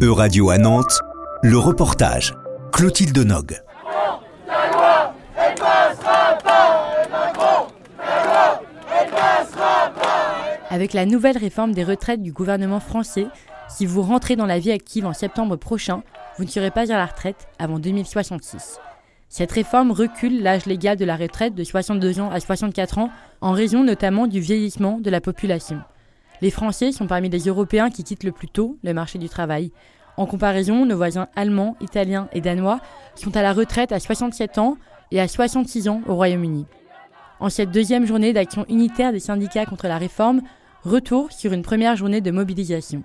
E-Radio à Nantes, le reportage. Clotilde Nog. Avec la nouvelle réforme des retraites du gouvernement français, si vous rentrez dans la vie active en septembre prochain, vous ne serez pas à la retraite avant 2066. Cette réforme recule l'âge légal de la retraite de 62 ans à 64 ans en raison notamment du vieillissement de la population. Les Français sont parmi les Européens qui quittent le plus tôt le marché du travail. En comparaison, nos voisins allemands, italiens et danois sont à la retraite à 67 ans et à 66 ans au Royaume-Uni. En cette deuxième journée d'action unitaire des syndicats contre la réforme, retour sur une première journée de mobilisation.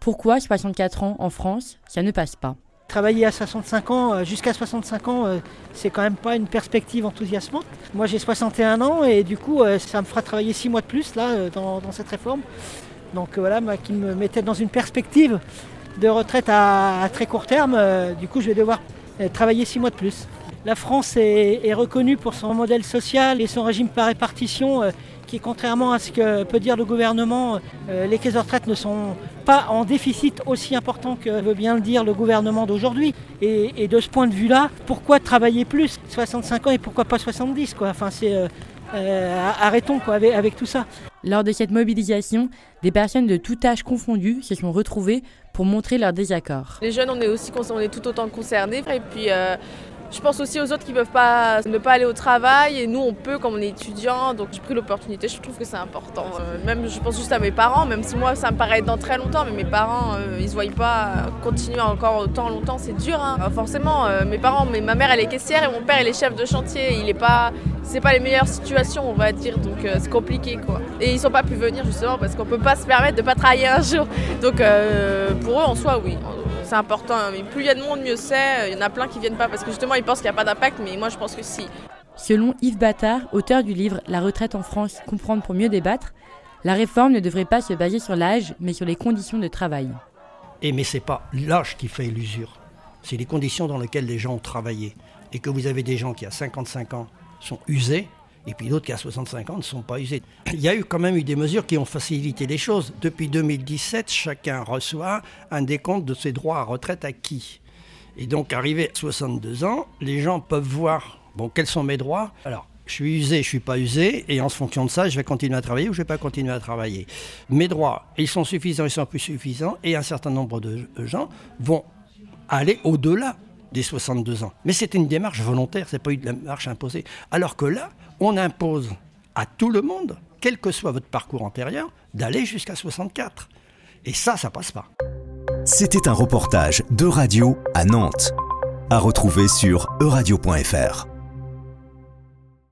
Pourquoi 64 ans en France, ça ne passe pas? Travailler à 65 ans, euh, jusqu'à 65 ans, euh, c'est quand même pas une perspective enthousiasmante. Moi j'ai 61 ans et du coup euh, ça me fera travailler 6 mois de plus là dans, cette réforme. Donc voilà, moi qui me mettais dans une perspective de retraite à, très court terme, du coup je vais devoir travailler 6 mois de plus. La France est, est, reconnue pour son modèle social et son régime par répartition qui, contrairement à ce que peut dire le gouvernement, euh, les caisses de retraite ne sont pas en déficit aussi important que veut bien le dire le gouvernement d'aujourd'hui. Et, de ce point de vue-là, pourquoi travailler plus 65 ans et pourquoi pas 70 quoi? Enfin, c'est euh, euh, arrêtons quoi, avec, tout ça. Lors de cette mobilisation, des personnes de tout âge confondu se sont retrouvées pour montrer leur désaccord. Les jeunes, on est aussi on est tout autant concernés. Et puis, je pense aussi aux autres qui ne peuvent pas ne pas aller au travail et nous on peut comme on est étudiant donc j'ai pris l'opportunité, je trouve que c'est important. Euh, même je pense juste à mes parents, même si moi ça me paraît dans très longtemps, mais mes parents euh, ils se voient pas continuer encore autant longtemps, c'est dur. Hein. forcément euh, mes parents, mais ma mère elle est caissière et mon père il est chef de chantier, il est pas, c'est pas les meilleures situations on va dire donc c'est compliqué quoi. Et ils sont pas pu venir justement parce qu'on peut pas se permettre de pas travailler un jour. Donc pour eux en soi oui c'est important. Mais plus il y a de monde, mieux c'est. Il y en a plein qui viennent pas parce que justement ils pensent qu'il n'y a pas d'impact, mais moi je pense que si. Selon Yves Battard, auteur du livre La retraite en France, comprendre pour mieux débattre, la réforme ne devrait pas se baser sur l'âge, mais sur les conditions de travail. Et mais c'est pas l'âge qui fait l'usure, c'est les conditions dans lesquelles les gens ont travaillé. Et que vous avez des gens qui à 55 ans sont usés, et puis d'autres qui à 65 ans ne sont pas usés. Il y a eu quand même eu des mesures qui ont facilité les choses. Depuis 2017, chacun reçoit un décompte de ses droits à retraite acquis. Et donc, arrivé à 62 ans, les gens peuvent voir, bon, quels sont mes droits Alors, je suis usé, je ne suis pas usé, et en fonction de ça, je vais continuer à travailler ou je ne vais pas continuer à travailler. Mes droits, ils sont suffisants, ils sont plus suffisants, et un certain nombre de gens vont aller au-delà des 62 ans. Mais c'était une démarche volontaire, c'est pas une démarche imposée. Alors que là, on impose à tout le monde, quel que soit votre parcours antérieur, d'aller jusqu'à 64. Et ça, ça passe pas. C'était un reportage de radio à Nantes, à retrouver sur euradio.fr.